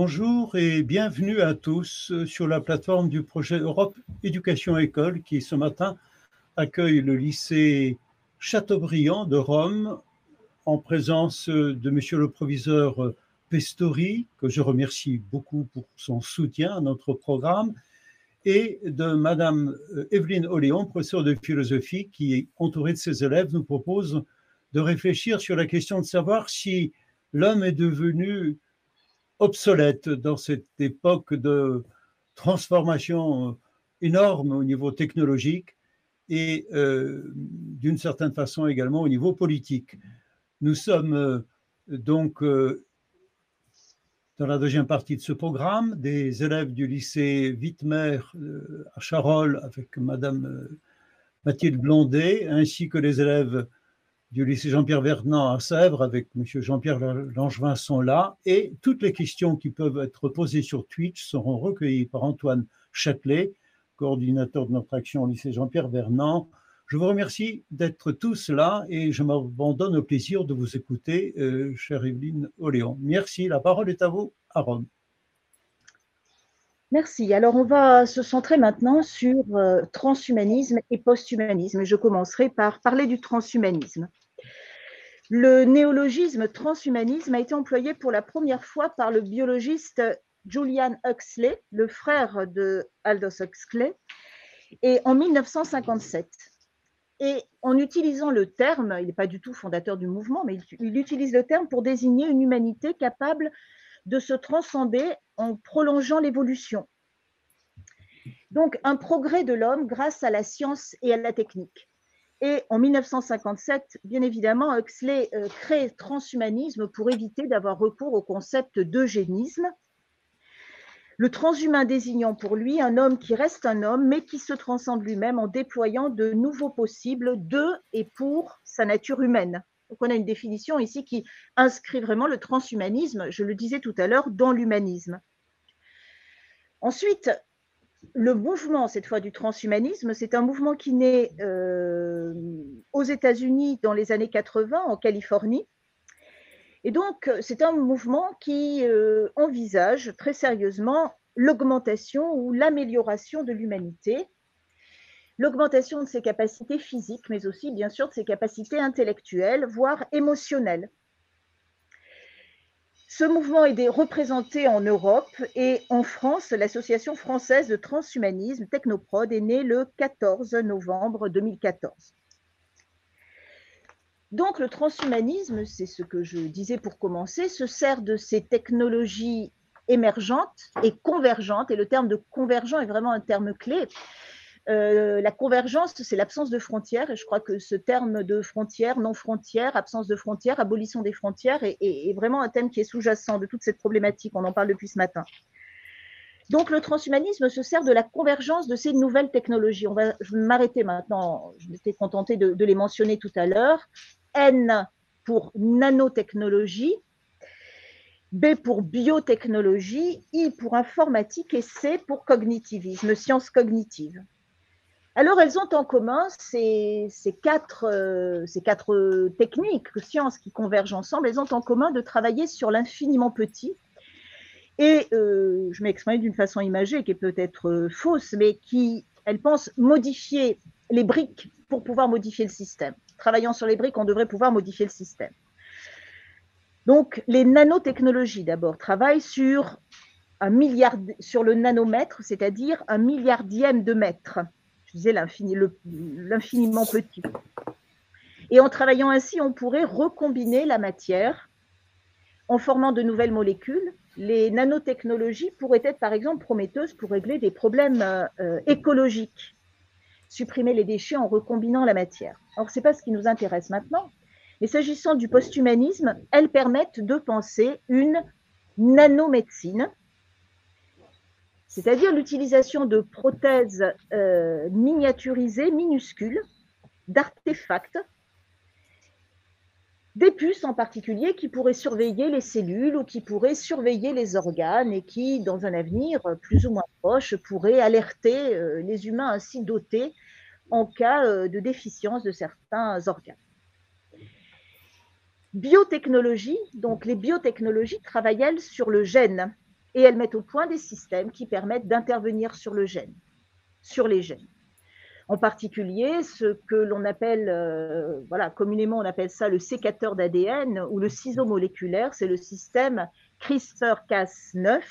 Bonjour et bienvenue à tous sur la plateforme du projet Europe Éducation École qui ce matin accueille le lycée Chateaubriand de Rome en présence de monsieur le proviseur Pestori, que je remercie beaucoup pour son soutien à notre programme, et de madame Evelyne Oléon, professeure de philosophie, qui, entourée de ses élèves, nous propose de réfléchir sur la question de savoir si l'homme est devenu obsolète dans cette époque de transformation énorme au niveau technologique et euh, d'une certaine façon également au niveau politique. Nous sommes euh, donc euh, dans la deuxième partie de ce programme des élèves du lycée Wittmer à Charolles avec Madame Mathilde Blondet ainsi que les élèves du lycée Jean-Pierre Vernant à Sèvres avec M. Jean-Pierre Langevin sont là et toutes les questions qui peuvent être posées sur Twitch seront recueillies par Antoine Châtelet, coordinateur de notre action au lycée Jean-Pierre Vernant. Je vous remercie d'être tous là et je m'abandonne au plaisir de vous écouter, euh, chère Evelyne Oléon. Merci, la parole est à vous à Rome. Merci. Alors, on va se centrer maintenant sur euh, transhumanisme et posthumanisme. Je commencerai par parler du transhumanisme. Le néologisme transhumanisme a été employé pour la première fois par le biologiste Julian Huxley, le frère de Aldous Huxley, et en 1957. Et en utilisant le terme, il n'est pas du tout fondateur du mouvement, mais il utilise le terme pour désigner une humanité capable de se transcender en prolongeant l'évolution. Donc, un progrès de l'homme grâce à la science et à la technique. Et en 1957, bien évidemment, Huxley euh, crée transhumanisme pour éviter d'avoir recours au concept d'eugénisme. Le transhumain désignant pour lui un homme qui reste un homme, mais qui se transcende lui-même en déployant de nouveaux possibles de et pour sa nature humaine. Donc on a une définition ici qui inscrit vraiment le transhumanisme, je le disais tout à l'heure, dans l'humanisme. Ensuite, le mouvement, cette fois du transhumanisme, c'est un mouvement qui naît euh, aux États-Unis dans les années 80, en Californie. Et donc, c'est un mouvement qui euh, envisage très sérieusement l'augmentation ou l'amélioration de l'humanité l'augmentation de ses capacités physiques, mais aussi bien sûr de ses capacités intellectuelles, voire émotionnelles. Ce mouvement est représenté en Europe et en France. L'Association française de transhumanisme, Technoprod, est née le 14 novembre 2014. Donc le transhumanisme, c'est ce que je disais pour commencer, se sert de ces technologies émergentes et convergentes, et le terme de convergent est vraiment un terme clé, euh, la convergence, c'est l'absence de frontières, je crois que ce terme de frontières, non-frontières, absence de frontières, abolition des frontières est, vraiment un thème qui est sous-jacent de toute cette problématique. On en parle depuis ce matin. Donc, le transhumanisme se sert de la convergence de ces nouvelles technologies. On va, je vais m'arrêter maintenant. Je m'étais contentée de, de les mentionner tout à l'heure. N pour nanotechnologie, B pour biotechnologie, I pour informatique et C pour cognitivisme, sciences cognitives. Alors, elles ont en commun ces, quatre, euh, ces techniques, sciences qui convergent ensemble, elles ont en commun de travailler sur l'infiniment petit. Et euh, je m'exprime d'une façon imagée qui est peut-être euh, fausse, mais qui, elles pensent modifier les briques pour pouvoir modifier le système. Travaillant sur les briques, on devrait pouvoir modifier le système. Donc, les nanotechnologies, d'abord, travaillent sur, un milliard, sur le nanomètre, c'est-à-dire un milliardième de mètre je disais l'infiniment petit. Et en travaillant ainsi, on pourrait recombiner la matière en formant de nouvelles molécules. Les nanotechnologies pourraient être par exemple prometteuses pour régler des problèmes euh, écologiques, supprimer les déchets en recombinant la matière. Alors, ce n'est pas ce qui nous intéresse maintenant, mais s'agissant du posthumanisme, elles permettent de penser une nanomédecine c'est-à-dire l'utilisation de prothèses euh, miniaturisées, minuscules, d'artefacts, des puces en particulier qui pourraient surveiller les cellules ou qui pourraient surveiller les organes et qui, dans un avenir plus ou moins proche, pourraient alerter euh, les humains ainsi dotés en cas euh, de déficience de certains organes. Biotechnologie, donc les biotechnologies travaillent elles sur le gène et elles mettent au point des systèmes qui permettent d'intervenir sur le gène, sur les gènes. En particulier, ce que l'on appelle, euh, communément on appelle ça le sécateur d'ADN ou le ciseau moléculaire, c'est le système CRISPR-Cas9.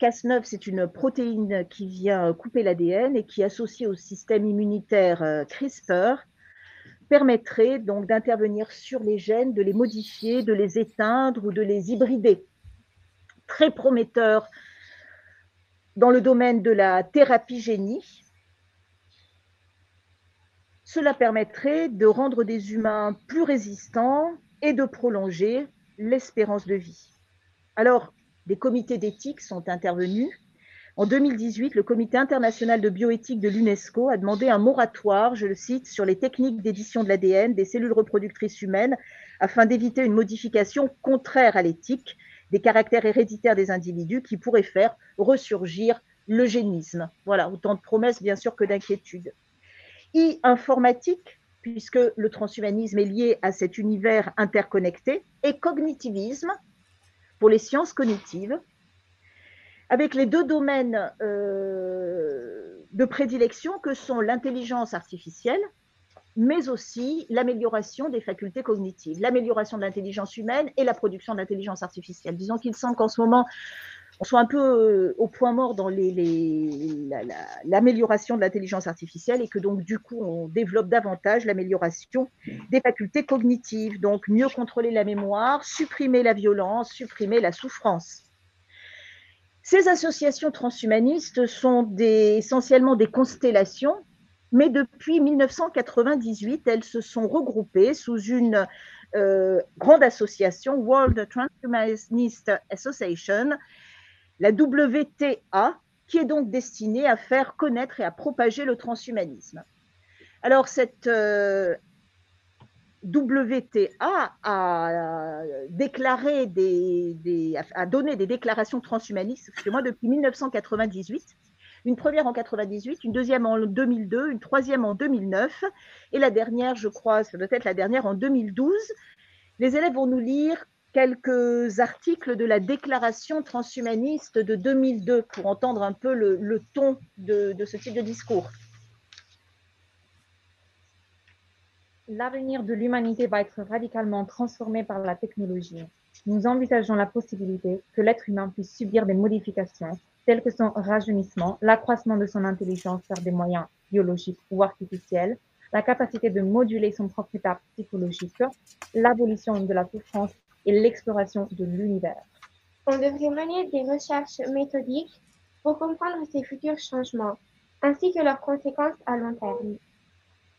Cas9, c'est une protéine qui vient couper l'ADN et qui, associée au système immunitaire euh, CRISPR, permettrait donc d'intervenir sur les gènes, de les modifier, de les éteindre ou de les hybrider très prometteur dans le domaine de la thérapie génie. Cela permettrait de rendre des humains plus résistants et de prolonger l'espérance de vie. Alors, des comités d'éthique sont intervenus. En 2018, le Comité international de bioéthique de l'UNESCO a demandé un moratoire, je le cite, sur les techniques d'édition de l'ADN des cellules reproductrices humaines afin d'éviter une modification contraire à l'éthique des caractères héréditaires des individus qui pourraient faire ressurgir l'eugénisme. Voilà, autant de promesses bien sûr que d'inquiétudes. I, informatique, puisque le transhumanisme est lié à cet univers interconnecté, et cognitivisme, pour les sciences cognitives, avec les deux domaines euh, de prédilection que sont l'intelligence artificielle, mais aussi l'amélioration des facultés cognitives, l'amélioration de l'intelligence humaine et la production d'intelligence artificielle. Disons qu'il semble qu'en ce moment, on soit un peu euh, au point mort dans l'amélioration de l'intelligence artificielle et que donc du coup on développe davantage l'amélioration des facultés cognitives, donc mieux contrôler la mémoire, supprimer la violence, supprimer la souffrance. Ces associations transhumanistes sont essentiellement des constellations mais depuis 1998, elles se sont regroupées sous une euh, grande association, World Transhumanist Association, la WTA, qui est donc destinée à faire connaître et à propager le transhumanisme. Alors, cette euh, WTA a déclaré des, a donné des déclarations transhumanistes, moi depuis 1998 une première en 98, une deuxième en 2002, une troisième en 2009, et la dernière, je crois, ça doit être la dernière en 2012. Les élèves vont nous lire quelques articles de la déclaration transhumaniste de 2002 pour entendre un peu le, ton de, de ce type de discours. L'avenir de l'humanité va être radicalement transformé par la technologie. Nous envisageons la possibilité que l'être humain puisse subir des modifications tels que son rajeunissement, l'accroissement de son intelligence par des moyens biologiques ou artificiels, la capacité de moduler son propre état psychologique, l'abolition de la souffrance et l'exploration de l'univers. On devrait mener des recherches méthodiques pour comprendre ces futurs changements, ainsi que leurs conséquences à long terme.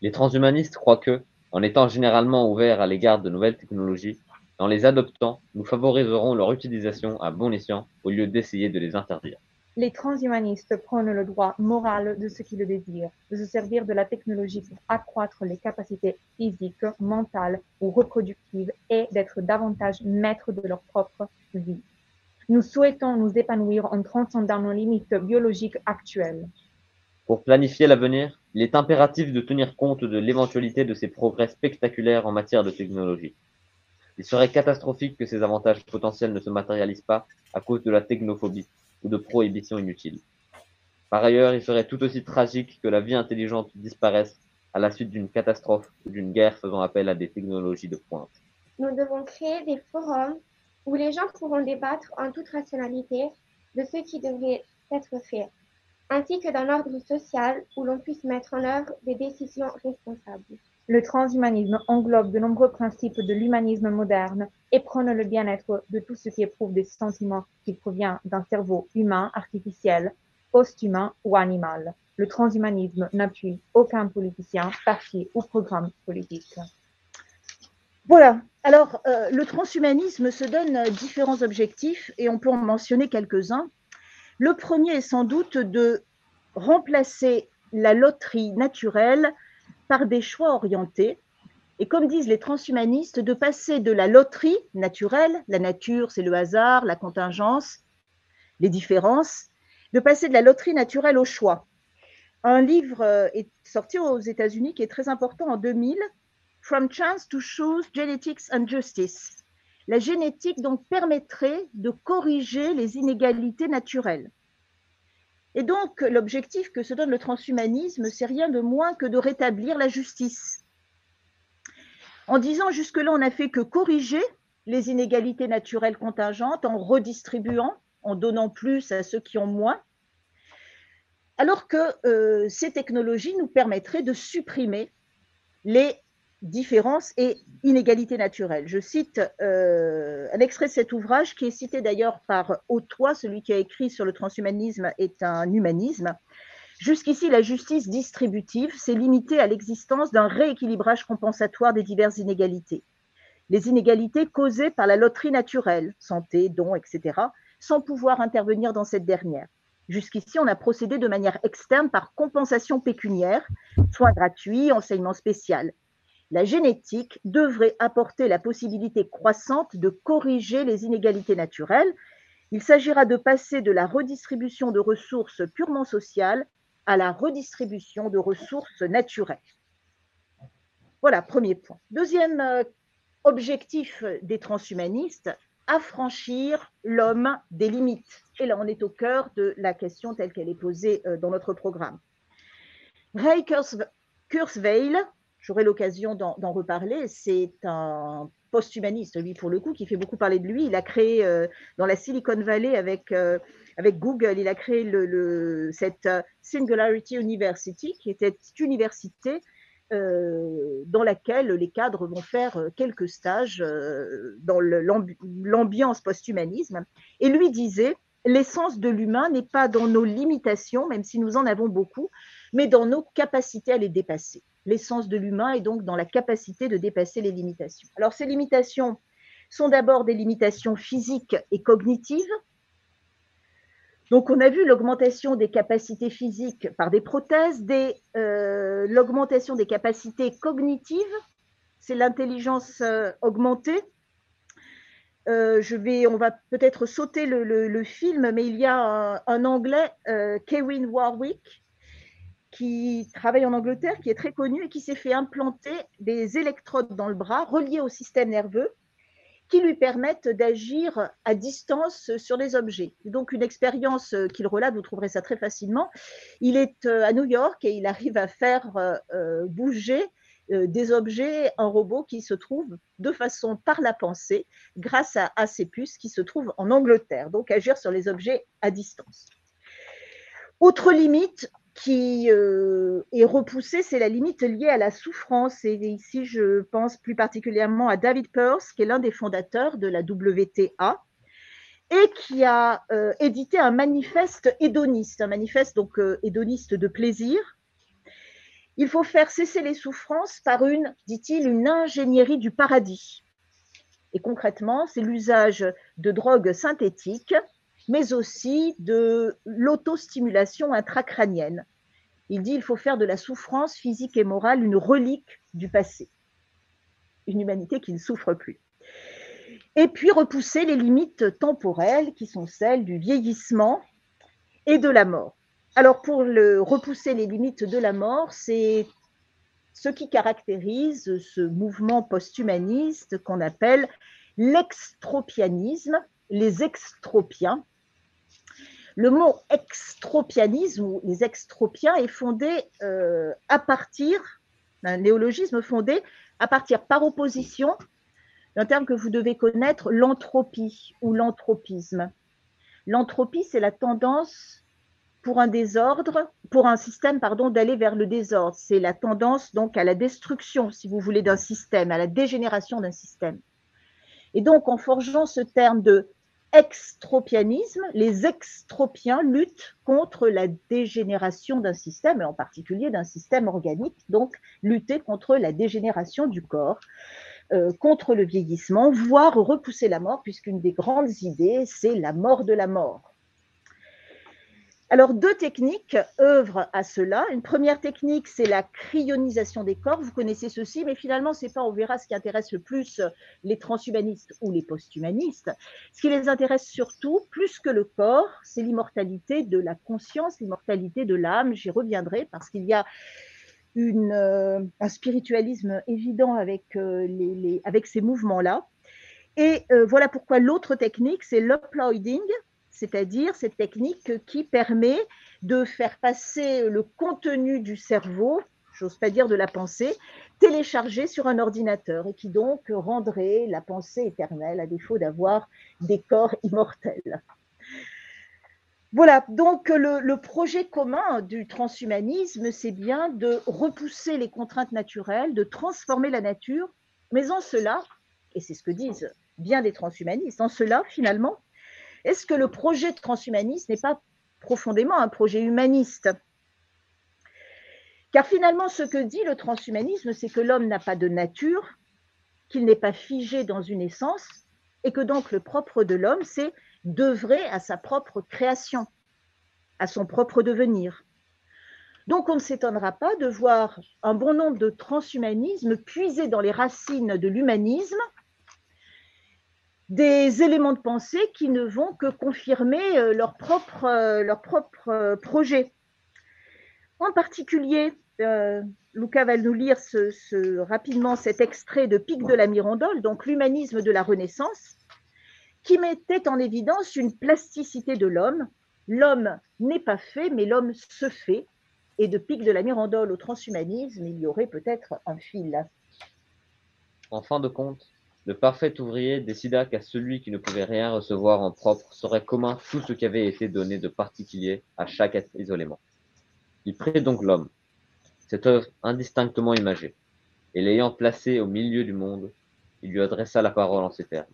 Les transhumanistes croient que, en étant généralement ouverts à l'égard de nouvelles technologies, en les adoptant, nous favoriserons leur utilisation à bon escient au lieu d'essayer de les interdire. Les transhumanistes prônent le droit moral de ceux qui le désirent, de se servir de la technologie pour accroître les capacités physiques, mentales ou reproductives et d'être davantage maîtres de leur propre vie. Nous souhaitons nous épanouir en transcendant nos limites biologiques actuelles. Pour planifier l'avenir, il est impératif de tenir compte de l'éventualité de ces progrès spectaculaires en matière de technologie. Il serait catastrophique que ces avantages potentiels ne se matérialisent pas à cause de la technophobie ou de prohibition inutile. Par ailleurs, il serait tout aussi tragique que la vie intelligente disparaisse à la suite d'une catastrophe ou d'une guerre faisant appel à des technologies de pointe. Nous devons créer des forums où les gens pourront débattre en toute rationalité de ce qui devrait être fait, ainsi que d'un ordre social où l'on puisse mettre en œuvre des décisions responsables. Le transhumanisme englobe de nombreux principes de l'humanisme moderne et prône le bien-être de tout ce qui éprouve des sentiments qui proviennent d'un cerveau humain, artificiel, post-humain ou animal. Le transhumanisme n'appuie aucun politicien, parti ou programme politique. Voilà. Alors, euh, le transhumanisme se donne différents objectifs et on peut en mentionner quelques-uns. Le premier est sans doute de remplacer la loterie naturelle par des choix orientés, et comme disent les transhumanistes, de passer de la loterie naturelle, la nature c'est le hasard, la contingence, les différences, de passer de la loterie naturelle au choix. Un livre euh, est sorti aux États-Unis qui est très important en 2000, From Chance to Choose Genetics and Justice. La génétique donc permettrait de corriger les inégalités naturelles. Et donc l'objectif que se donne le transhumanisme, c'est rien de moins que de rétablir la justice. En disant jusque-là, on n'a fait que corriger les inégalités naturelles contingentes en redistribuant, en donnant plus à ceux qui ont moins, alors que euh, ces technologies nous permettraient de supprimer les différences et inégalités naturelles. Je cite euh, un extrait de cet ouvrage qui est cité d'ailleurs par Autois, celui qui a écrit sur le transhumanisme est un humanisme. Jusqu'ici, la justice distributive s'est limitée à l'existence d'un rééquilibrage compensatoire des diverses inégalités. Les inégalités causées par la loterie naturelle, santé, dons, etc., sans pouvoir intervenir dans cette dernière. Jusqu'ici, on a procédé de manière externe par compensation pécuniaire, soins gratuits, enseignement spécial. La génétique devrait apporter la possibilité croissante de corriger les inégalités naturelles. Il s'agira de passer de la redistribution de ressources purement sociales à la redistribution de ressources naturelles. Voilà, premier point. Deuxième euh, objectif des transhumanistes, affranchir l'homme des limites. Et là, on est au cœur de la question telle qu'elle est posée euh, dans notre programme. Ray Kurzweil, j'aurai l'occasion d'en reparler, c'est un post-humaniste, lui pour le coup, qui fait beaucoup parler de lui. Il a créé euh, dans la Silicon Valley avec, euh, Google, il a créé cette Singularity University, qui était une université euh, dans laquelle les cadres vont faire euh, quelques stages euh, dans l'ambiance post-humanisme. Et lui disait, l'essence de l'humain n'est pas dans nos limitations, même si nous en avons beaucoup, mais dans nos capacités à les dépasser. L'essence de l'humain est donc dans la capacité de dépasser les limitations. Alors ces limitations sont d'abord des limitations physiques et cognitives, donc, on a vu l'augmentation des capacités physiques par des prothèses, euh, l'augmentation des capacités cognitives, c'est l'intelligence euh, augmentée. Euh, je vais, on va peut-être sauter le, film, mais il y a un, Anglais, Kevin Warwick, qui travaille en Angleterre, qui est très connu et qui s'est fait implanter des électrodes dans le bras reliées au système nerveux qui lui permettent d'agir à distance sur des objets. Donc une expérience qu'il relate, vous trouverez ça très facilement. Il est euh, à New York et il arrive à faire euh, euh, bouger des objets, un robot qui se trouve de façon par la pensée grâce à, à ces puces qui se trouvent en Angleterre, donc agir sur les objets à distance. Autre limite, qui euh, est repoussée, c'est la limite liée à la souffrance. Et ici, je pense plus particulièrement à David Peirce, qui est l'un des fondateurs de la WTA et qui a euh, édité un manifeste hédoniste, un manifeste donc euh, hédoniste de plaisir. Il faut faire cesser les souffrances par une, dit-il, une ingénierie du paradis. Et concrètement, c'est l'usage de drogues synthétiques mais aussi de l'autostimulation intracrânienne. Il dit qu'il faut faire de la souffrance physique et morale une relique du passé, une humanité qui ne souffre plus. Et puis repousser les limites temporelles qui sont celles du vieillissement et de la mort. Alors pour repousser les limites de la mort, c'est ce qui caractérise ce mouvement post-humaniste qu'on appelle l'extropianisme, les extropiens, le mot extropianisme ou les extropiens est fondé euh, à partir d'un néologisme fondé à partir par opposition d'un terme que vous devez connaître, l'entropie ou l'anthropisme. L'entropie, c'est la tendance pour un désordre, pour un système, pardon, d'aller vers le désordre. C'est la tendance donc à la destruction, si vous voulez, d'un système, à la dégénération d'un système. Et donc, en forgeant ce terme de extropianisme, les extropiens luttent contre la dégénération d'un système, et en particulier d'un système organique, donc lutter contre la dégénération du corps, euh, contre le vieillissement, voire repousser la mort, puisqu'une des grandes idées, c'est la mort de la mort. Alors, deux techniques œuvrent à cela. Une première technique, c'est la cryonisation des corps. Vous connaissez ceci, mais finalement, c'est pas, on verra, ce qui intéresse le plus les transhumanistes ou les posthumanistes. Ce qui les intéresse surtout, plus que le corps, c'est l'immortalité de la conscience, l'immortalité de l'âme. J'y reviendrai parce qu'il y a une, euh, un spiritualisme évident avec, euh, les, avec ces mouvements-là. Et voilà pourquoi l'autre technique, c'est l'uploading, c'est-à-dire cette technique qui permet de faire passer le contenu du cerveau, j'ose pas dire de la pensée, téléchargé sur un ordinateur et qui donc rendrait la pensée éternelle à défaut d'avoir des corps immortels. Voilà, donc le, projet commun du transhumanisme, c'est bien de repousser les contraintes naturelles, de transformer la nature, mais en cela, et c'est ce que disent bien des transhumanistes, en cela, finalement, est-ce que le projet transhumaniste n'est pas profondément un projet humaniste? Car finalement, ce que dit le transhumanisme, c'est que l'homme n'a pas de nature, qu'il n'est pas figé dans une essence, et que donc le propre de l'homme, c'est d'œuvrer à sa propre création, à son propre devenir. Donc on ne s'étonnera pas de voir un bon nombre de transhumanismes puiser dans les racines de l'humanisme des éléments de pensée qui ne vont que confirmer euh, leur propre, euh, leur euh, projet. En particulier, Luca va nous lire rapidement cet extrait de Pic de la Mirandole, donc l'humanisme de la Renaissance, qui mettait en évidence une plasticité de l'homme. L'homme n'est pas fait, mais l'homme se fait. Et de Pic de la Mirandole au transhumanisme, il y aurait peut-être un fil. En fin de compte, le parfait ouvrier décida qu'à celui qui ne pouvait rien recevoir en propre serait commun tout ce qui avait été donné de particulier à chaque être isolément. Il prit donc l'homme, cette œuvre indistinctement imagée, et l'ayant placé au milieu du monde, il lui adressa la parole en ces termes.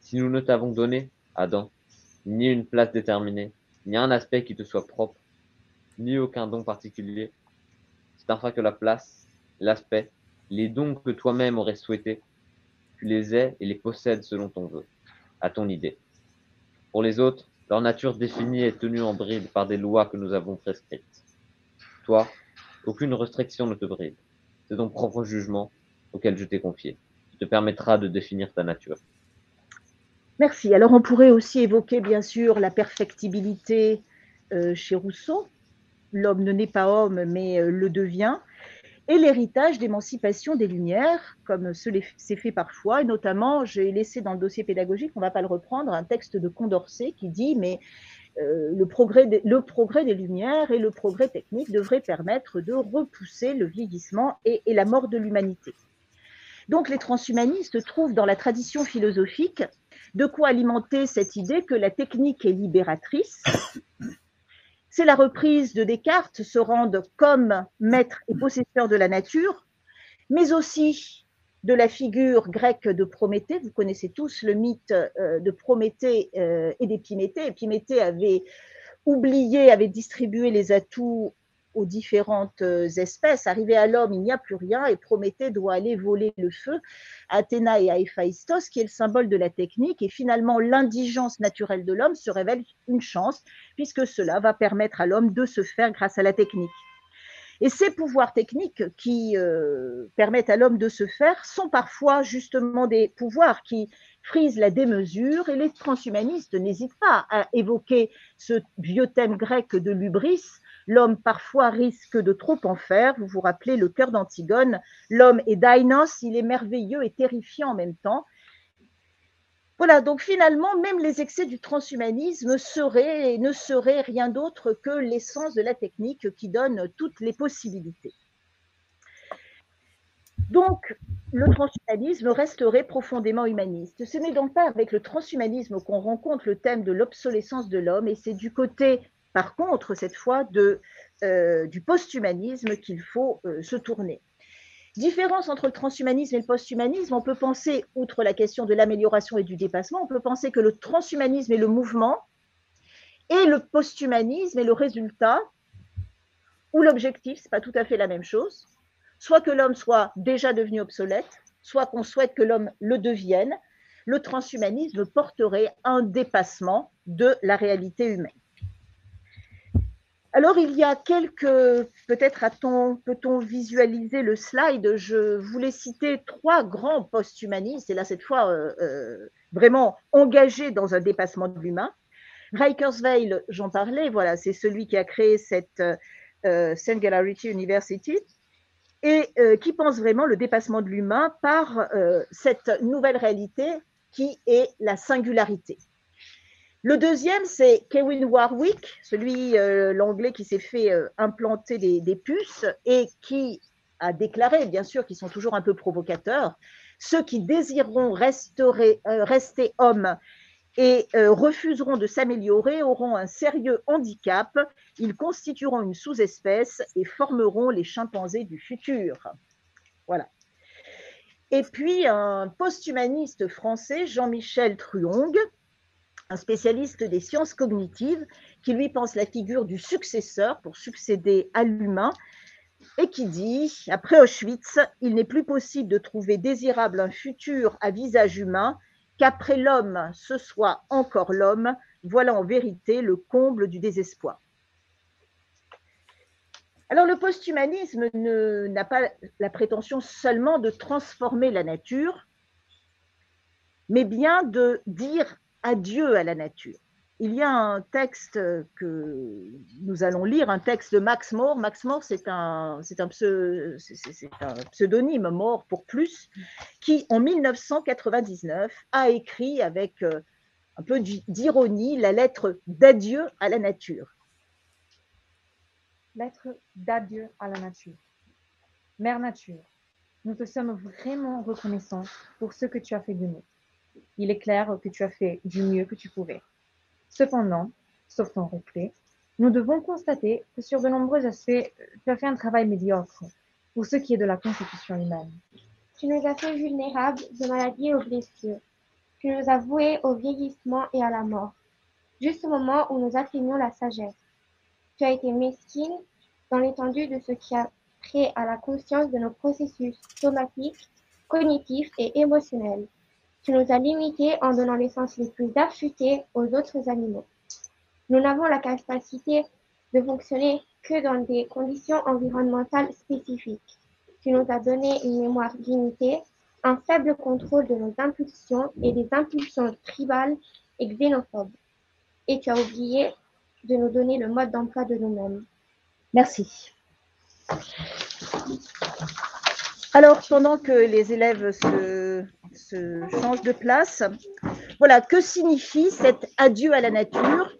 Si nous ne t'avons donné, Adam, ni une place déterminée, ni un aspect qui te soit propre, ni aucun don particulier, c'est enfin que la place, l'aspect, les dons que toi-même aurais souhaité, les aies et les possèdes selon ton vœu, à ton idée. Pour les autres, leur nature définie est tenue en bride par des lois que nous avons prescrites. Toi, aucune restriction ne te bride. C'est ton propre jugement auquel je t'ai confié, qui te permettra de définir ta nature. Merci. Alors on pourrait aussi évoquer bien sûr la perfectibilité euh, chez Rousseau. L'homme ne naît pas homme, mais euh, le devient et l'héritage d'émancipation des Lumières, comme c'est fait parfois, et notamment, j'ai laissé dans le dossier pédagogique, on ne va pas le reprendre, un texte de Condorcet qui dit, mais euh, le, progrès des Lumières et le progrès technique devraient permettre de repousser le vieillissement et, et la mort de l'humanité. Donc les transhumanistes trouvent dans la tradition philosophique de quoi alimenter cette idée que la technique est libératrice c'est la reprise de Descartes, se rendre comme maître et possesseur de la nature, mais aussi de la figure grecque de Prométhée. Vous connaissez tous le mythe euh, de Prométhée euh, et d'Épiméthée. Épiméthée avait oublié, avait distribué les atouts aux différentes euh, espèces. Arrivé à l'homme, il n'y a plus rien et Prométhée doit aller voler le feu à Athéna et à Héphaïstos, qui est le symbole de la technique. Et finalement, l'indigence naturelle de l'homme se révèle une chance, puisque cela va permettre à l'homme de se faire grâce à la technique. Et ces pouvoirs techniques qui euh, permettent à l'homme de se faire sont parfois justement des pouvoirs qui frisent la démesure et les transhumanistes n'hésitent pas à évoquer ce vieux thème grec de l'ubris L'homme parfois risque de trop en faire. Vous vous rappelez le cœur d'Antigone. L'homme est Dainos, il est merveilleux et terrifiant en même temps. Voilà, donc finalement, même les excès du transhumanisme seraient, ne seraient rien d'autre que l'essence de la technique qui donne toutes les possibilités. Donc, le transhumanisme resterait profondément humaniste. Ce n'est donc pas avec le transhumanisme qu'on rencontre le thème de l'obsolescence de l'homme, et c'est du côté par contre, cette fois, euh, du post-humanisme qu'il faut euh, se tourner. Différence entre le transhumanisme et le post-humanisme, on peut penser, outre la question de l'amélioration et du dépassement, on peut penser que le transhumanisme est le mouvement et le post-humanisme est le résultat ou l'objectif, ce n'est pas tout à fait la même chose, soit que l'homme soit déjà devenu obsolète, soit qu'on souhaite que l'homme le devienne, le transhumanisme porterait un dépassement de la réalité humaine. Alors, il y a quelques, peut-être peut-on visualiser le slide, je voulais citer trois grands post-humanistes, et là, cette fois, euh, euh, vraiment engagés dans un dépassement de l'humain. Reikersweil, j'en parlais, voilà, c'est celui qui a créé cette euh, Singularity University, et qui pense vraiment le dépassement de l'humain par cette nouvelle réalité qui est la singularité. Le deuxième, c'est Kevin Warwick, celui, euh, l'anglais qui s'est fait euh, implanter des, puces et qui a déclaré, bien sûr, qu'ils sont toujours un peu provocateurs, ceux qui désireront euh, rester hommes et refuseront de s'améliorer auront un sérieux handicap, ils constitueront une sous-espèce et formeront les chimpanzés du futur. Voilà. Et puis un post-humaniste français, Jean-Michel Truong, un spécialiste des sciences cognitives, qui lui pense la figure du successeur pour succéder à l'humain, et qui dit, après Auschwitz, il n'est plus possible de trouver désirable un futur à visage humain, qu'après l'homme, ce soit encore l'homme, voilà en vérité le comble du désespoir. Alors le posthumanisme n'a pas la prétention seulement de transformer la nature, mais bien de dire adieu à la nature. Il y a un texte que nous allons lire, un texte de Max More. Max More, c'est un, pseudonyme, More pour plus, qui en 1999 a écrit avec euh, un peu d'ironie la lettre d'adieu à la nature. Lettre d'adieu à la nature. Mère Nature, nous te sommes vraiment reconnaissants pour ce que tu as fait de nous il est clair que tu as fait du mieux que tu pouvais. Cependant, sauf ton reflet, nous devons constater que sur de nombreux aspects, tu as fait un travail médiocre pour ce qui est de la constitution humaine. Tu nous as fait vulnérables de maladies et aux blessures. Tu nous as voués au vieillissement et à la mort, juste au moment où nous atteignions la sagesse. Tu as été mesquine dans l'étendue de ce qui a trait à la conscience de nos processus somatiques, cognitifs et émotionnels. Tu nous as limités en donnant les sens les plus affûtés aux autres animaux. Nous n'avons la capacité de fonctionner que dans des conditions environnementales spécifiques. Tu nous as donné une mémoire limitée, un faible contrôle de nos impulsions et des impulsions tribales et xénophobes. Et tu as oublié de nous donner le mode d'emploi de nous-mêmes. Merci. Alors, pendant que les élèves se, changent de place, voilà, que signifie cet adieu à la nature?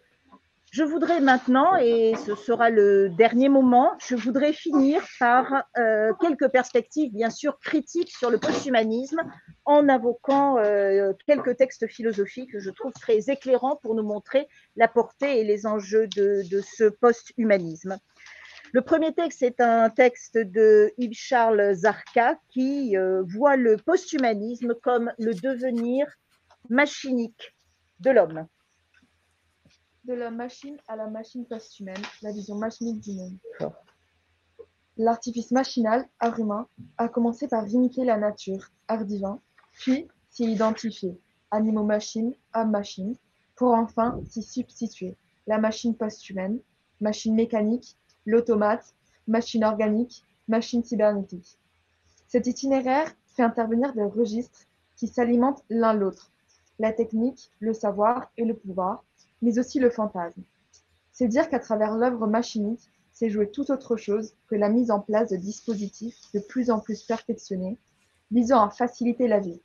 Je voudrais maintenant, et ce sera le dernier moment, je voudrais finir par euh, quelques perspectives, bien sûr, critiques sur le posthumanisme, en invoquant euh, quelques textes philosophiques que je trouve très éclairants pour nous montrer la portée et les enjeux de, de ce posthumanisme. Le premier texte est un texte de Yves-Charles Zarka qui euh, voit le posthumanisme comme le devenir machinique de l'homme. De la machine à la machine posthumaine, la vision machinique du monde. L'artifice machinal, art humain, a commencé par imiter la nature, art divin, puis s'y identifier, animaux-machines, âme-machine, pour enfin s'y substituer, la machine posthumaine, machine mécanique, l'automate, machine organique, machine cybernétique. Cet itinéraire fait intervenir des registres qui s'alimentent l'un l'autre, la technique, le savoir et le pouvoir, mais aussi le fantasme. C'est dire qu'à travers l'œuvre machinique, c'est jouer tout autre chose que la mise en place de dispositifs de plus en plus perfectionnés, visant à faciliter la vie.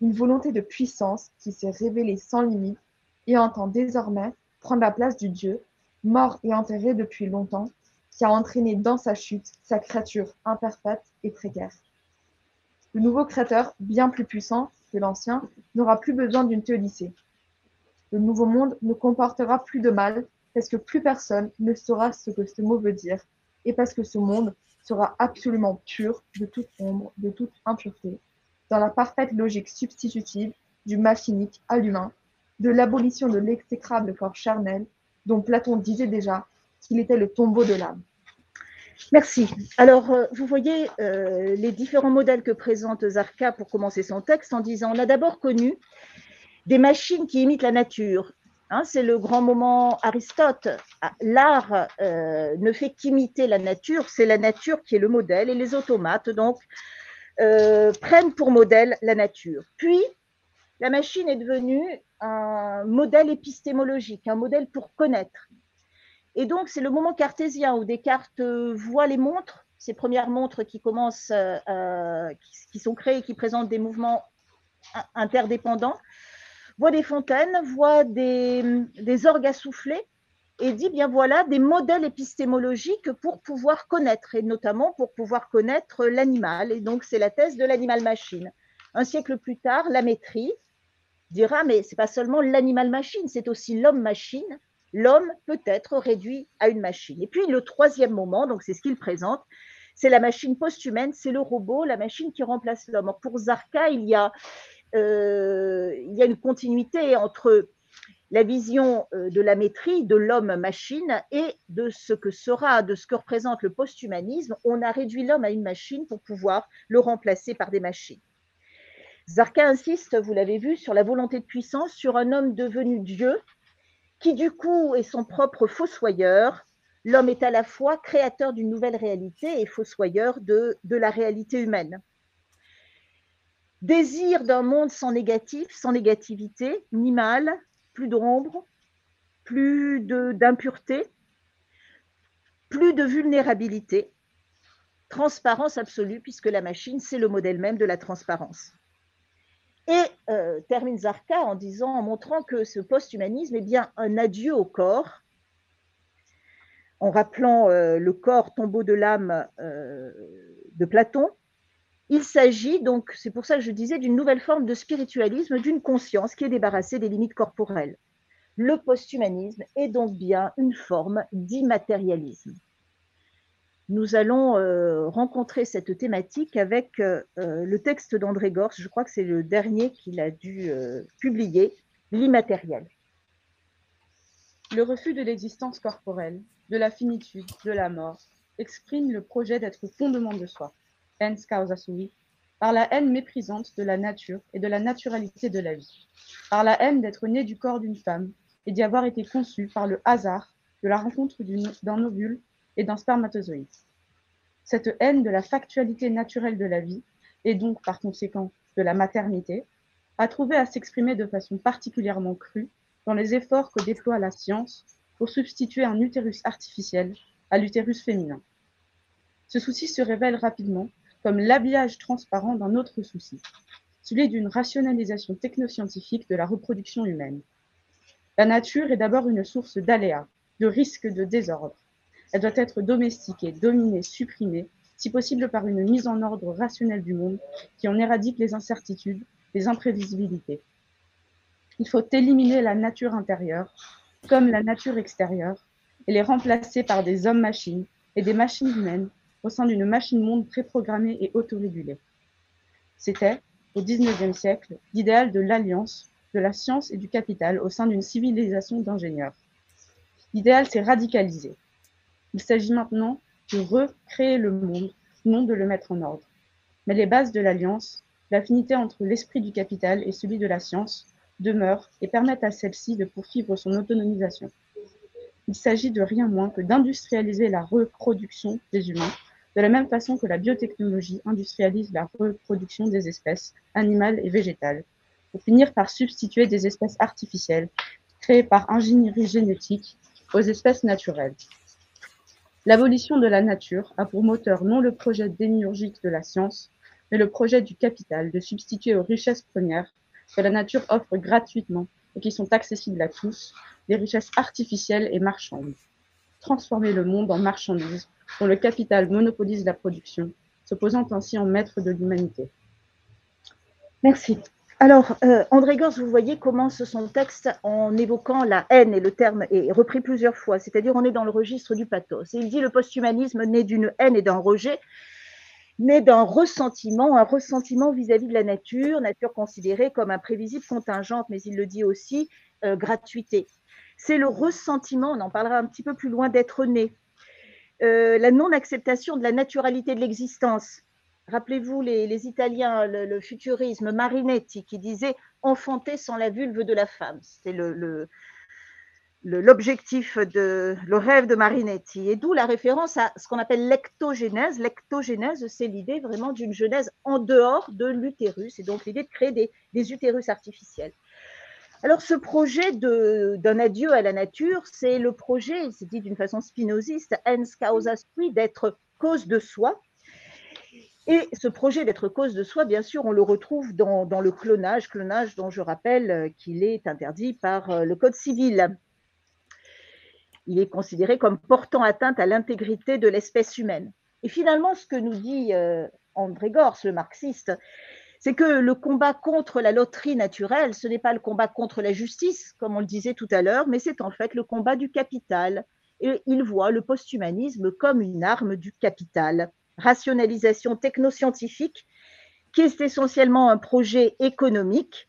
Une volonté de puissance qui s'est révélée sans limite et entend désormais prendre la place du Dieu, mort et enterré depuis longtemps, qui a entraîné dans sa chute sa créature imparfaite et précaire. Le nouveau créateur, bien plus puissant que l'ancien, n'aura plus besoin d'une théodicée. Le nouveau monde ne comportera plus de mal parce que plus personne ne saura ce que ce mot veut dire et parce que ce monde sera absolument pur de toute ombre, de toute impureté, dans la parfaite logique substitutive du machinique à l'humain, de l'abolition de l'exécrable corps charnel dont Platon disait déjà qu'il était le tombeau de l'âme. Merci. Alors, euh, vous voyez euh, les différents modèles que présente Zarka pour commencer son texte en disant on a d'abord connu des machines qui imitent la nature. Hein, c'est le grand moment Aristote. Ah, l'art euh, ne fait qu'imiter la nature, c'est la nature qui est le modèle et les automates, donc, prennent pour modèle la nature. Puis, la machine est devenue un modèle épistémologique, un modèle pour connaître. Et donc, c'est le moment cartésien où Descartes euh, voit les montres, ces premières montres qui commencent, euh, euh, qui, sont créées, qui présentent des mouvements interdépendants, voit des fontaines, voit des, orgues à souffler et dit bien voilà des modèles épistémologiques pour pouvoir connaître, et notamment pour pouvoir connaître l'animal. Et donc, c'est la thèse de l'animal-machine. Un siècle plus tard, la maîtrise dira mais c'est pas seulement l'animal-machine, c'est aussi l'homme-machine. L'homme peut être réduit à une machine. Et puis, le troisième moment, donc c'est ce qu'il présente, c'est la machine post-humaine, c'est le robot, la machine qui remplace l'homme. Pour Zarka, il y a, euh, il y a une continuité entre la vision euh, de la maîtrise de l'homme-machine et de ce que sera, de ce que représente le post-humanisme. On a réduit l'homme à une machine pour pouvoir le remplacer par des machines. Zarka insiste, vous l'avez vu, sur la volonté de puissance, sur un homme devenu Dieu, qui du coup est son propre fossoyeur. L'homme est à la fois créateur d'une nouvelle réalité et fossoyeur de, la réalité humaine. Désir d'un monde sans négatif, sans négativité, ni mal, plus d'ombre, plus d'impureté, plus de vulnérabilité, transparence absolue, puisque la machine, c'est le modèle même de la transparence. Et euh, termine Zarka en disant, en montrant que ce post-humanisme est bien un adieu au corps, en rappelant euh, le corps tombeau de l'âme euh, de Platon, il s'agit donc, c'est pour ça que je disais, d'une nouvelle forme de spiritualisme, d'une conscience qui est débarrassée des limites corporelles. Le posthumanisme est donc bien une forme d'immatérialisme. Nous allons euh, rencontrer cette thématique avec euh, euh, le texte d'André Gors, je crois que c'est le dernier qu'il a dû publier, L'immatériel. Le refus de l'existence corporelle, de la finitude, de la mort, exprime le projet d'être fondement de soi. Causa sui, par la haine méprisante de la nature et de la naturalité de la vie, par la haine d'être né du corps d'une femme et d'y avoir été conçu par le hasard de la rencontre d'un ovule et d'un spermatozoïde. Cette haine de la factualité naturelle de la vie, et donc par conséquent de la maternité, a trouvé à s'exprimer de façon particulièrement crue dans les efforts que déploie la science pour substituer un utérus artificiel à l'utérus féminin. Ce souci se révèle rapidement comme l'habillage transparent d'un autre souci, celui d'une rationalisation technoscientifique de la reproduction humaine. La nature est d'abord une source d'aléas, de risques de désordre. Elle doit être domestiquée, dominée, supprimée, si possible par une mise en ordre rationnelle du monde qui en éradique les incertitudes, les imprévisibilités. Il faut éliminer la nature intérieure comme la nature extérieure et les remplacer par des hommes-machines et des machines humaines au sein d'une machine-monde préprogrammée et autorégulée. C'était, au XIXe siècle, l'idéal de l'alliance de la science et du capital au sein d'une civilisation d'ingénieurs. L'idéal s'est radicalisé. Il s'agit maintenant de recréer le monde, non de le mettre en ordre. Mais les bases de l'alliance, l'affinité entre l'esprit du capital et celui de la science, demeurent et permettent à celle-ci de poursuivre son autonomisation. Il s'agit de rien moins que d'industrialiser la reproduction des humains de la même façon que la biotechnologie industrialise la reproduction des espèces animales et végétales, pour finir par substituer des espèces artificielles créées par ingénierie génétique aux espèces naturelles. L'abolition de la nature a pour moteur non le projet démiurgique de la science, mais le projet du capital de substituer aux richesses premières que la nature offre gratuitement et qui sont accessibles à tous, des richesses artificielles et marchandes. Transformer le monde en marchandise dont le capital monopolise la production, s'opposant ainsi en maître de l'humanité. Merci. Alors, euh, André Gors, vous voyez, commence son texte en évoquant la haine, et le terme est repris plusieurs fois, c'est-à-dire on est dans le registre du pathos. Il dit le posthumanisme naît d'une haine et d'un rejet, naît d'un ressentiment, un ressentiment vis-à-vis de la nature, nature considérée comme imprévisible, contingente, mais il le dit aussi, euh, gratuité. C'est le ressentiment, on en parlera un petit peu plus loin, d'être né, euh, la non-acceptation de la naturalité de l'existence. Rappelez-vous les, Italiens, le, futurisme, Marinetti, qui disait enfanter sans la vulve de la femme. C'était l'objectif de le rêve de Marinetti et d'où la référence à ce qu'on appelle l'ectogénèse. L'ectogénèse, c'est l'idée vraiment d'une genèse en dehors de l'utérus et donc l'idée de créer des utérus artificiels. Alors, ce projet d'un adieu à la nature, c'est le projet, c'est dit d'une façon spinoziste, ens causa sui, d'être cause de soi. Et ce projet d'être cause de soi, bien sûr, on le retrouve dans, le clonage, clonage dont je rappelle qu'il est interdit par le Code civil. Il est considéré comme portant atteinte à l'intégrité de l'espèce humaine. Et finalement, ce que nous dit André Gors, le marxiste, c'est que le combat contre la loterie naturelle, ce n'est pas le combat contre la justice, comme on le disait tout à l'heure, mais c'est en fait le combat du capital. Et il voit le posthumanisme comme une arme du capital. Rationalisation technoscientifique, qui est essentiellement un projet économique,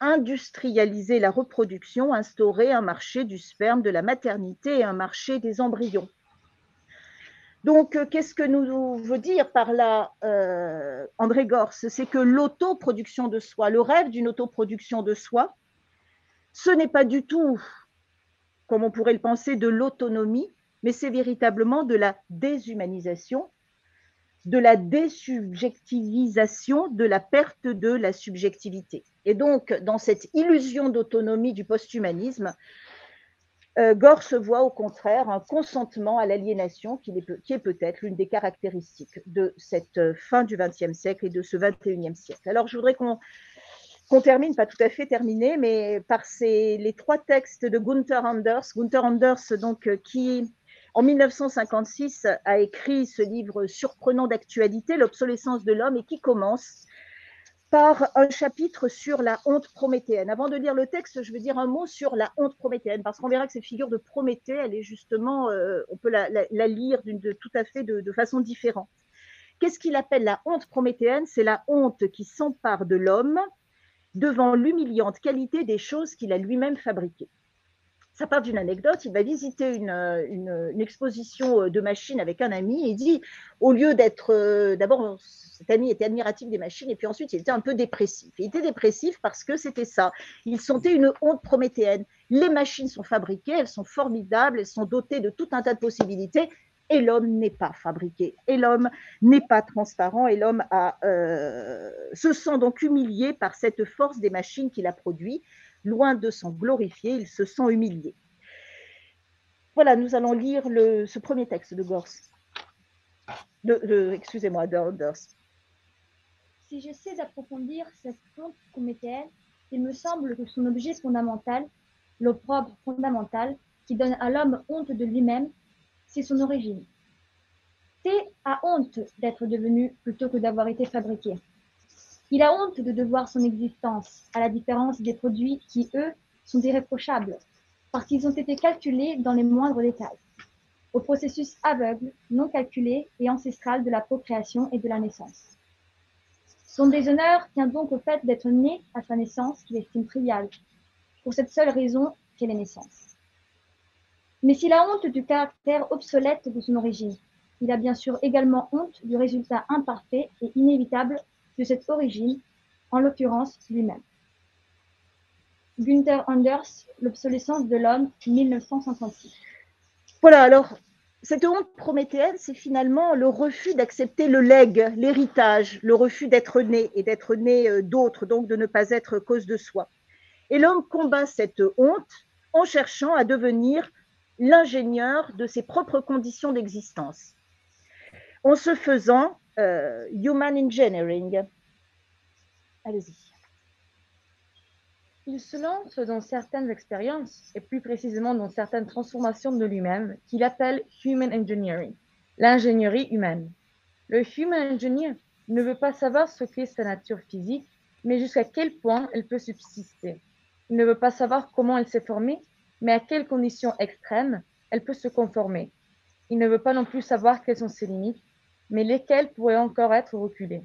industrialiser la reproduction, instaurer un marché du sperme, de la maternité et un marché des embryons. Donc, euh, qu'est-ce que nous veut dire par là euh, André Gors C'est que l'autoproduction de soi, le rêve d'une autoproduction de soi, ce n'est pas du tout, comme on pourrait le penser, de l'autonomie, mais c'est véritablement de la déshumanisation, de la désubjectivisation, de la perte de la subjectivité. Et donc, dans cette illusion d'autonomie du posthumanisme, euh, Gore se voit au contraire un consentement à l'aliénation qui, est, peut-être l'une des caractéristiques de cette euh, fin du XXe siècle et de ce XXIe siècle. Alors, je voudrais qu'on termine, pas tout à fait terminé, mais par les trois textes de Gunther Anders. Gunther Anders, donc, euh, qui, en 1956, a écrit ce livre surprenant d'actualité, L'obsolescence de l'homme, et qui commence par un chapitre sur la honte prométhéenne. Avant de lire le texte, je veux dire un mot sur la honte prométhéenne, parce qu'on verra que cette figure de Prométhée, elle est justement, euh, on peut la, lire de, tout à fait de, façon différente. Qu'est-ce qu'il appelle la honte prométhéenne? C'est la honte qui s'empare de l'homme devant l'humiliante qualité des choses qu'il a lui-même fabriquées ça part d'une anecdote. Il va visiter une, une, exposition euh, de machines avec un ami il dit, au lieu d'être, euh, d'abord, cet ami était admiratif des machines et puis ensuite il était un peu dépressif. Il était dépressif parce que c'était ça. Il sentait une honte prométhéenne. Les machines sont fabriquées, elles sont formidables, elles sont dotées de tout un tas de possibilités et l'homme n'est pas fabriqué, et l'homme n'est pas transparent, et l'homme euh, se sent donc humilié par cette force des machines qu'il a produit loin de s'en glorifier, il se sent humilié. Voilà, nous allons lire ce premier texte de Gors. Excusez-moi, d'Anders. Si j'essaie d'approfondir cette honte cométéenne, il me semble que son objet fondamental, l'opprobre fondamental, qui donne à l'homme honte de lui-même, c'est son origine. T a honte d'être devenu plutôt que d'avoir été fabriqué. Il a honte de devoir son existence, à la différence des produits qui, eux, sont irréprochables, parce qu'ils ont été calculés dans les moindres détails, au processus aveugle, non calculé et ancestral de la procréation et de la naissance. Son déshonneur tient donc au fait d'être né à sa naissance qu'il estime trivial, pour cette seule raison qu'est la naissance. Mais s'il a honte du caractère obsolète de son origine, il a bien sûr également honte du résultat imparfait et inévitable de cette origine, en l'occurrence lui-même. Günther Anders, L'obsolescence de l'homme, 1956. Voilà, alors, cette honte prométhéenne, c'est finalement le refus d'accepter le legs, l'héritage, le refus d'être né et d'être né euh, d'autres, donc de ne pas être cause de soi. Et l'homme combat cette honte en cherchant à devenir l'ingénieur de ses propres conditions d'existence. En se faisant, euh, Human Engineering. Allez-y. Il se lance dans certaines expériences, et plus précisément dans certaines transformations de lui-même, qu'il appelle Human Engineering, l'ingénierie humaine. Le Human Engineer ne veut pas savoir ce qu'est sa nature physique, mais jusqu'à quel point elle peut subsister. Il ne veut pas savoir comment elle s'est formée, mais à quelles conditions extrêmes elle peut se conformer. Il ne veut pas non plus savoir quelles sont ses limites, mais lesquelles pourraient encore être reculées.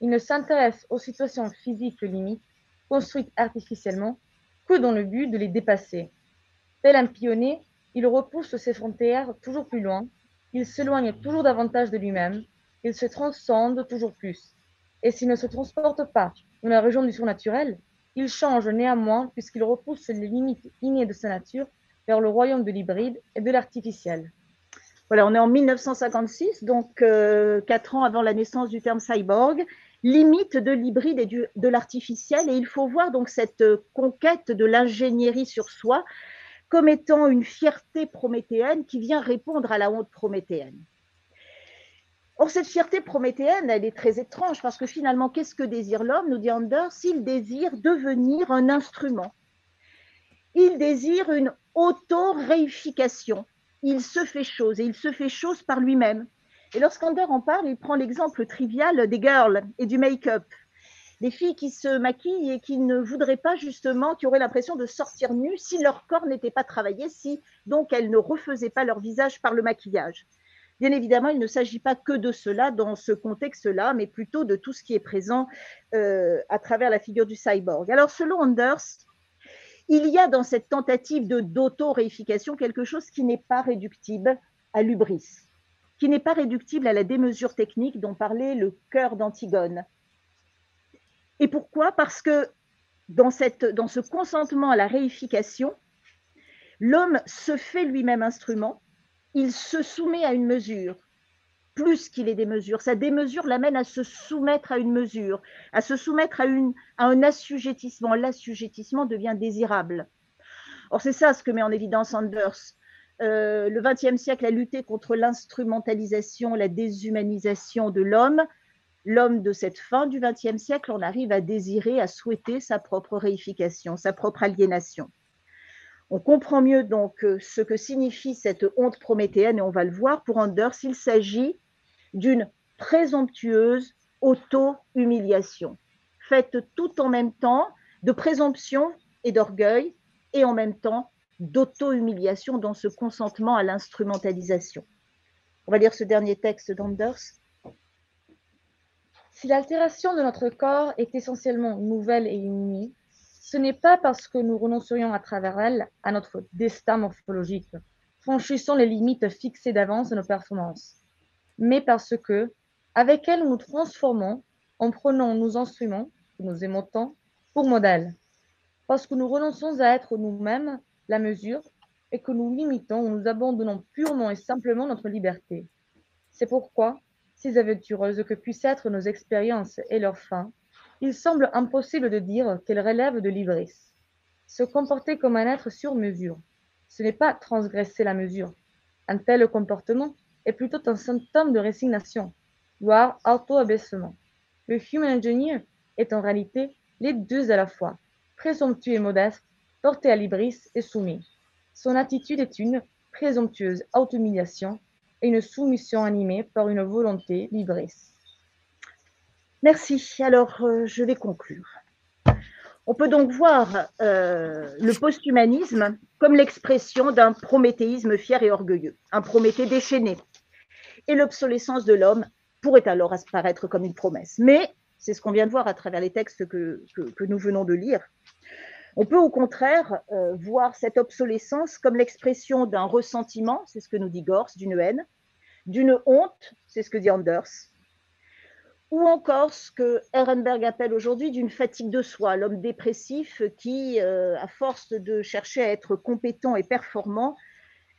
Il ne s'intéresse aux situations physiques limites, construites artificiellement, que dans le but de les dépasser. Tel un pionnier, il repousse ses frontières toujours plus loin, il s'éloigne toujours davantage de lui-même, il se transcende toujours plus. Et s'il ne se transporte pas dans la région du surnaturel, il change néanmoins puisqu'il repousse les limites innées de sa nature vers le royaume de l'hybride et de l'artificiel. Voilà, on est en 1956, donc euh, quatre ans avant la naissance du terme cyborg, limite de l'hybride et de l'artificiel. Et il faut voir donc cette euh, conquête de l'ingénierie sur soi comme étant une fierté prométhéenne qui vient répondre à la honte prométhéenne. Or, cette fierté prométhéenne, elle est très étrange parce que finalement, qu'est-ce que désire l'homme Nous dit Anders, il désire devenir un instrument. Il désire une auto-réification. Il se fait chose et il se fait chose par lui-même. Et lorsqu'Ander en parle, il prend l'exemple trivial des girls et du make-up. Des filles qui se maquillent et qui ne voudraient pas justement, qui auraient l'impression de sortir nues si leur corps n'était pas travaillé, si donc elles ne refaisaient pas leur visage par le maquillage. Bien évidemment, il ne s'agit pas que de cela dans ce contexte-là, mais plutôt de tout ce qui est présent euh, à travers la figure du cyborg. Alors, selon Anders, il y a dans cette tentative de d'auto-réification quelque chose qui n'est pas réductible à l'ubris, qui n'est pas réductible à la démesure technique dont parlait le cœur d'Antigone. Et pourquoi? Parce que dans, ce consentement à la réification, l'homme se fait lui-même instrument, il se soumet à une mesure, plus qu'il est des mesures. Sa démesure l'amène à se soumettre à une mesure, à se soumettre à, une, à un assujettissement. L'assujettissement devient désirable. Or, c'est ça ce que met en évidence Anders. Euh, le XXe siècle a lutté contre l'instrumentalisation, la déshumanisation de l'homme. L'homme de cette fin du XXe siècle, on arrive à désirer, à souhaiter sa propre réification, sa propre aliénation. On comprend mieux donc euh, ce que signifie cette honte prométhéenne et on va le voir pour Anders, il s'agit d'une présomptueuse auto-humiliation, faite tout en même temps de présomption et d'orgueil et en même temps d'auto-humiliation dans ce consentement à l'instrumentalisation. On va lire ce dernier texte d'Anders. Si l'altération de notre corps est essentiellement nouvelle et unie, ce n'est pas parce que nous renoncerions à travers elle à notre destin morphologique, franchissant les limites fixées d'avance de nos performances, mais parce que, avec elle, nous transformons en prenant nos instruments, que nous aimons tant, pour modèle, parce que nous renonçons à être nous-mêmes la mesure et que nous limitons ou nous abandonnons purement et simplement notre liberté. C'est pourquoi, si aventureuses que puissent être nos expériences et leurs fins, il semble impossible de dire qu'elle relève de l'ivresse. Se comporter comme un être sur mesure, ce n'est pas transgresser la mesure. Un tel comportement est plutôt un symptôme de résignation, voire auto-abaissement. Le human engineer est en réalité les deux à la fois, présomptueux et modeste, porté à l'ibris et soumis. Son attitude est une présomptueuse auto-humiliation et une soumission animée par une volonté libris. Merci. Alors, euh, je vais conclure. On peut donc voir euh, le posthumanisme comme l'expression d'un prométhéisme fier et orgueilleux, un Prométhée déchaîné. Et l'obsolescence de l'homme pourrait alors apparaître comme une promesse. Mais c'est ce qu'on vient de voir à travers les textes que, nous venons de lire. On peut au contraire euh, voir cette obsolescence comme l'expression d'un ressentiment, c'est ce que nous dit Gors, d'une haine, d'une honte, c'est ce que dit Anders, ou encore ce que Ehrenberg appelle aujourd'hui d'une fatigue de soi, l'homme dépressif qui, euh, à force de chercher à être compétent et performant,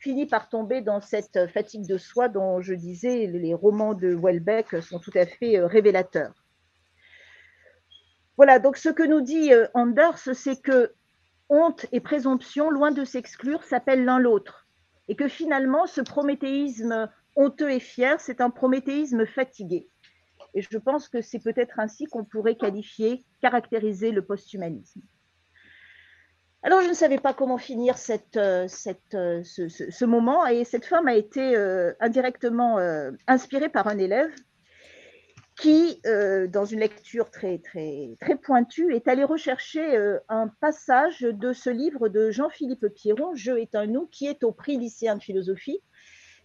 finit par tomber dans cette fatigue de soi dont je disais les romans de Welbeck sont tout à fait euh, révélateurs. Voilà, donc ce que nous dit euh, Anders, c'est que honte et présomption, loin de s'exclure, s'appellent l'un l'autre. Et que finalement, ce prométhéisme honteux et fier, c'est un prométhéisme fatigué. Et je pense que c'est peut-être ainsi qu'on pourrait qualifier, caractériser le posthumanisme. Alors, je ne savais pas comment finir euh, euh, ce, moment et cette femme a été euh, indirectement inspirée par un élève qui, dans une lecture très, très, pointue, est allé rechercher un passage de ce livre de Jean-Philippe Pierron, Je est un nous, qui est au prix lycéen de philosophie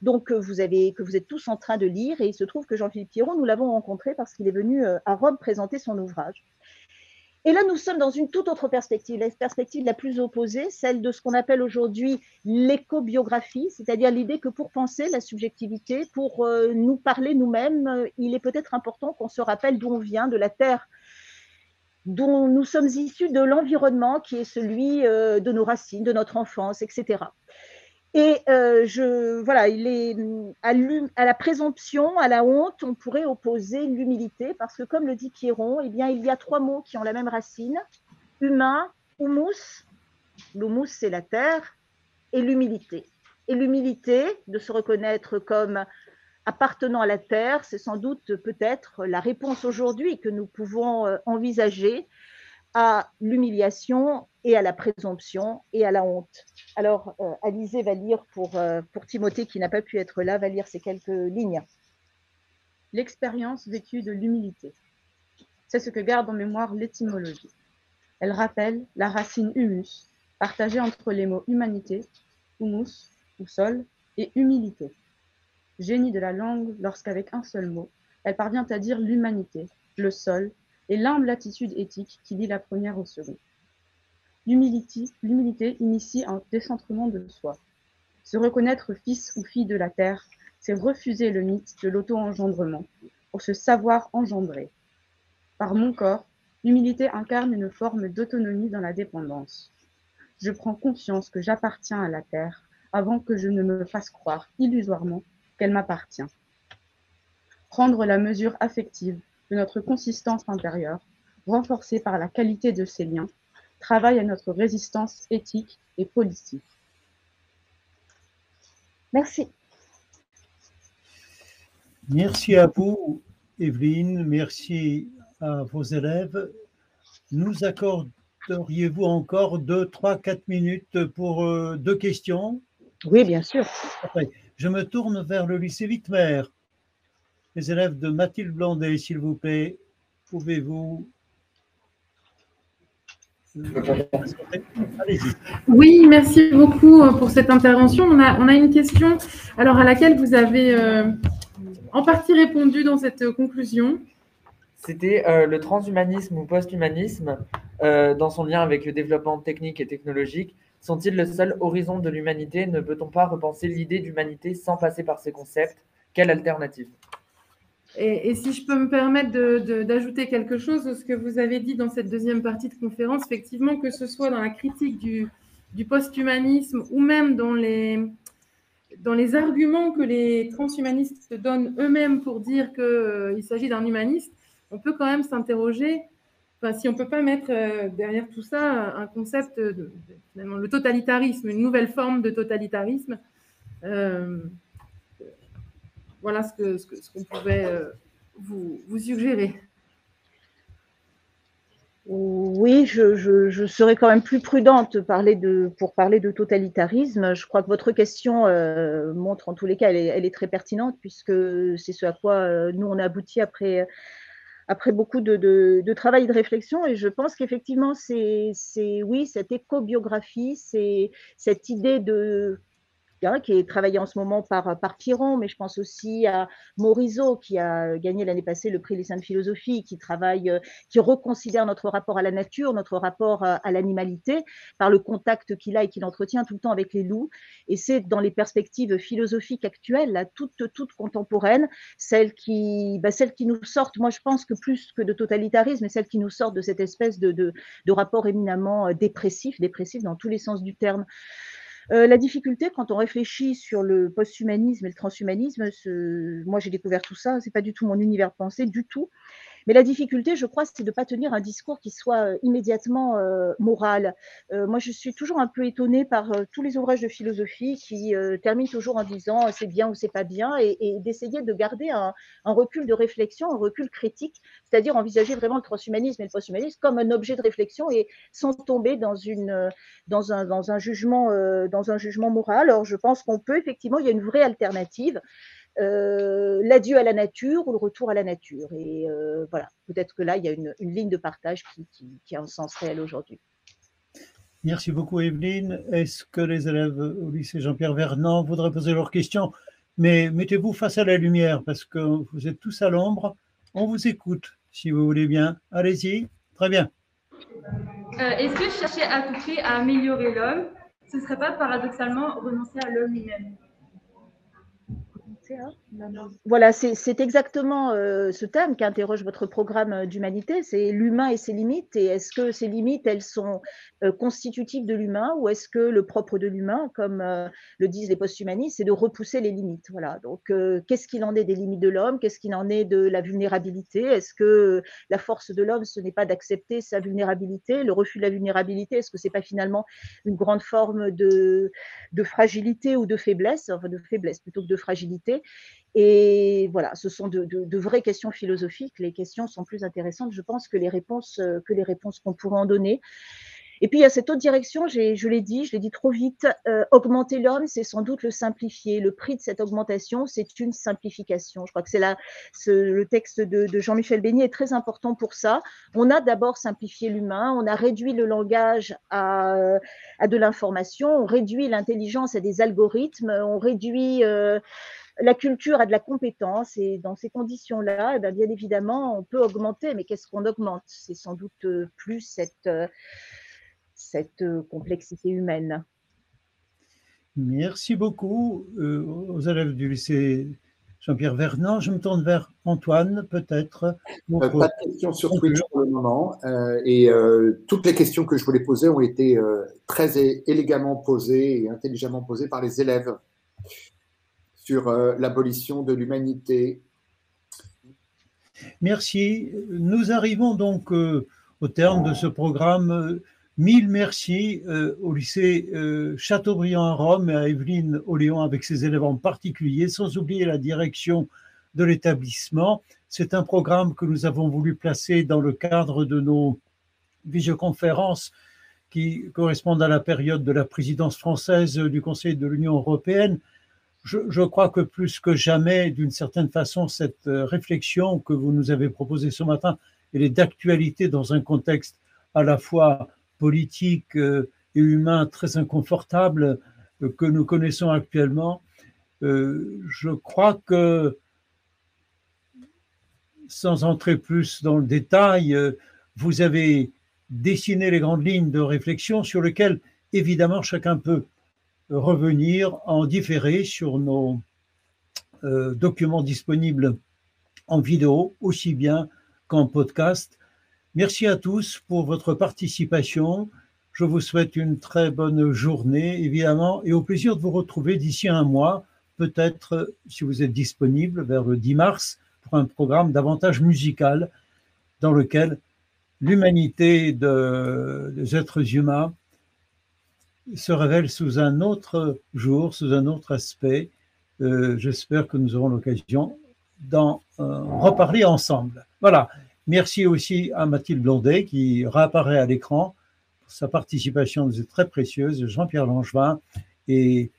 donc vous avez, que vous êtes tous en train de lire. Et il se trouve que Jean-Philippe Pierron, nous l'avons rencontré parce qu'il est venu à Rome présenter son ouvrage. Et là, nous sommes dans une toute autre perspective, la perspective la plus opposée, celle de ce qu'on appelle aujourd'hui l'écobiographie, c'est-à-dire l'idée que pour penser la subjectivité, pour euh, nous parler nous-mêmes, euh, il est peut-être important qu'on se rappelle d'où on vient, de la Terre dont nous sommes issus, de l'environnement qui est celui de nos racines, de notre enfance, etc. Et euh, je, voilà, il est à, à, la présomption, à la honte, on pourrait opposer l'humilité, parce que comme le dit Pierron, eh il y a trois mots qui ont la même racine humain, humus, l'humus c'est la terre, et l'humilité. Et l'humilité de se reconnaître comme appartenant à la terre, c'est sans doute peut-être la réponse aujourd'hui que nous pouvons euh, envisager à l'humiliation et à la présomption et à la honte. Alors, euh, Alizé va lire pour, euh, pour Timothée qui n'a pas pu être là, va lire ces quelques lignes. L'expérience vécue de l'humilité. C'est ce que garde en mémoire l'étymologie. Elle rappelle la racine humus, partagée entre les mots humanité, humus ou sol, et humilité. Génie de la langue lorsqu'avec un seul mot, elle parvient à dire l'humanité, le sol, et l'humble attitude éthique qui lie la première au second. L'humilité initie un décentrement de soi. Se reconnaître fils ou fille de la terre, c'est refuser le mythe de l'auto-engendrement pour se savoir engendrer. Par mon corps, l'humilité incarne une forme d'autonomie dans la dépendance. Je prends conscience que j'appartiens à la terre avant que je ne me fasse croire illusoirement qu'elle m'appartient. Prendre la mesure affective de notre consistance intérieure, renforcée par la qualité de ces liens, travaille à notre résistance éthique et politique. Merci. Merci à vous, Evelyne. Merci à vos élèves. Nous accorderiez-vous encore deux, trois, quatre minutes pour euh, deux questions? Oui, bien sûr. Je me tourne vers le lycée Wittmer. Les élèves de Mathilde Blondet, s'il vous plaît, pouvez-vous oui, merci beaucoup euh, pour cette intervention. On a, une question à laquelle vous avez euh, en partie répondu dans cette conclusion. C'était euh, le transhumanisme ou post-humanisme, dans son lien avec le développement technique et technologique, sont-ils le seul horizon de l'humanité? Ne peut-on pas repenser l'idée d'humanité sans passer par ces concepts? Quelle alternative? Et, si je peux me permettre d'ajouter quelque chose à ce que vous avez dit dans cette deuxième partie de conférence, effectivement, que ce soit dans la critique du, post-humanisme ou même dans les, arguments que les transhumanistes donnent eux-mêmes pour dire qu'il euh, s'agit d'un humaniste, on peut quand même s'interroger enfin, si on ne peut pas mettre euh, derrière tout ça un concept de, le totalitarisme, une nouvelle forme de totalitarisme. Euh, voilà ce qu'on ce ce qu'on pouvait euh, vous, suggérer. Oui, je, serais quand même plus prudente pour parler de totalitarisme. Je crois que votre question euh, montre en tous les cas, elle est, très pertinente puisque c'est ce à quoi euh, nous on a abouti après, après beaucoup de, travail et de réflexion. Et je pense qu'effectivement, c'est oui, cette éco-biographie, c'est cette idée de qui est travaillé en ce moment par, par Piron, mais je pense aussi à Morisot, qui a gagné l'année passée le prix Lycée de philosophie, qui travaille, euh, qui reconsidère notre rapport à la nature, notre rapport à, l'animalité, par le contact qu'il a et qu'il entretient tout le temps avec les loups. Et c'est dans les perspectives philosophiques actuelles, là, toutes, toutes contemporaines, celles qui, bah, celles qui nous sortent, moi je pense que plus que de totalitarisme, celles qui nous sortent de cette espèce de, de, de rapport éminemment euh, dépressif, dépressif dans tous les sens du terme. Euh, la difficulté, quand on réfléchit sur le post-humanisme et le transhumanisme, moi j'ai découvert tout ça, c'est pas du tout mon univers de pensée, du tout. Mais la difficulté, je crois, c'est de ne pas tenir un discours qui soit euh, immédiatement euh, moral. Euh, moi, je suis toujours un peu étonnée par tous les ouvrages de philosophie qui terminent toujours en disant c'est bien ou c'est pas bien et, d'essayer de garder un, recul de réflexion, un recul critique, c'est-à-dire envisager vraiment le transhumanisme et le posthumanisme comme un objet de réflexion et sans tomber dans, un, jugement, dans un jugement moral. Alors, je pense qu'on peut effectivement, il y a une vraie alternative. Euh, l'adieu à la nature ou le retour à la nature. Et euh, voilà, peut-être que là, il y a une, ligne de partage qui, a un sens réel aujourd'hui. Merci beaucoup, Evelyne. Est-ce que les élèves au lycée Jean-Pierre Vernant voudraient poser leurs questions? Mais mettez-vous face à la lumière parce que vous êtes tous à l'ombre. On vous écoute, si vous voulez bien. Allez-y. Très bien. Euh, est-ce que chercher à tout prix à améliorer l'homme, ce ne serait pas paradoxalement renoncer à l'homme lui-même? here voilà, c'est exactement euh, ce thème qu'interroge votre programme euh, d'humanité, c'est l'humain et ses limites. Et est-ce que ces limites, elles sont euh, constitutives de l'humain ou est-ce que le propre de l'humain, comme le disent les post-humanistes, c'est de repousser les limites? Voilà. Donc, qu'est-ce qu'il en est des limites de l'homme? Qu'est-ce qu'il en est de la vulnérabilité? Est-ce que la force de l'homme, ce n'est pas d'accepter sa vulnérabilité? Le refus de la vulnérabilité, est-ce que c'est pas finalement une grande forme de, fragilité ou de faiblesse? Enfin, de faiblesse plutôt que de fragilité. Et voilà, ce sont de, vraies questions philosophiques. Les questions sont plus intéressantes, je pense, que les réponses que les réponses qu'on pourrait en donner. Et puis il y a cette autre direction, je l'ai dit, je l'ai dit trop vite, euh, augmenter l'homme, c'est sans doute le simplifier. Le prix de cette augmentation, c'est une simplification. Je crois que c'est là, le texte de, Jean-Michel Beignet est très important pour ça. On a d'abord simplifié l'humain, on a réduit le langage à, à de l'information, on réduit l'intelligence à des algorithmes, on réduit euh, la culture à de la compétence et dans ces conditions-là, eh bien, bien, évidemment, on peut augmenter, mais qu'est-ce qu'on augmente? C'est sans doute euh, plus cette, cette euh, complexité humaine. Merci beaucoup euh, aux élèves du lycée Jean-Pierre Vernant. Je me tourne vers Antoine, peut-être. Euh, pas de questions sur Twitch pour le moment. et toutes les questions que je voulais poser ont été très élégamment posées et intelligemment posées par les élèves sur l'abolition de l'humanité. Merci. Nous arrivons donc au terme de ce programme Mille merci euh, au lycée euh, Chateaubriand à Rome et à Evelyne Oléon avec ses élèves en particulier, sans oublier la direction de l'établissement. C'est un programme que nous avons voulu placer dans le cadre de nos visioconférences qui correspondent à la période de la présidence française du Conseil de l'Union européenne. Je, crois que plus que jamais, d'une certaine façon, cette euh, réflexion que vous nous avez proposée ce matin, elle est d'actualité dans un contexte à la fois politique euh, et humain très inconfortable euh, que nous connaissons actuellement, je crois que, sans entrer plus dans le détail, vous avez dessiné les grandes lignes de réflexion sur lesquelles, évidemment, chacun peut revenir en différé sur nos documents disponibles en vidéo, aussi bien qu'en podcast. Merci à tous pour votre participation. Je vous souhaite une très bonne journée, évidemment, et au plaisir de vous retrouver d'ici un mois, peut-être, si vous êtes disponible, vers le 10 mars, pour un programme davantage musical dans lequel l'humanité des êtres humains se révèle sous un autre jour, sous un autre aspect. Euh, j'espère que nous aurons l'occasion d'en euh, reparler ensemble. Voilà. Merci aussi à Mathilde Blondet qui réapparaît à l'écran. Sa participation nous est très précieuse. Jean-Pierre Langevin et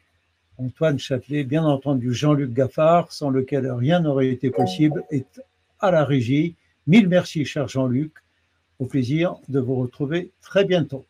Antoine Châtelet, bien entendu Jean-Luc Gaffard, sans lequel rien n'aurait été possible, est à la régie. Mille merci, cher Jean-Luc. Au plaisir de vous retrouver très bientôt.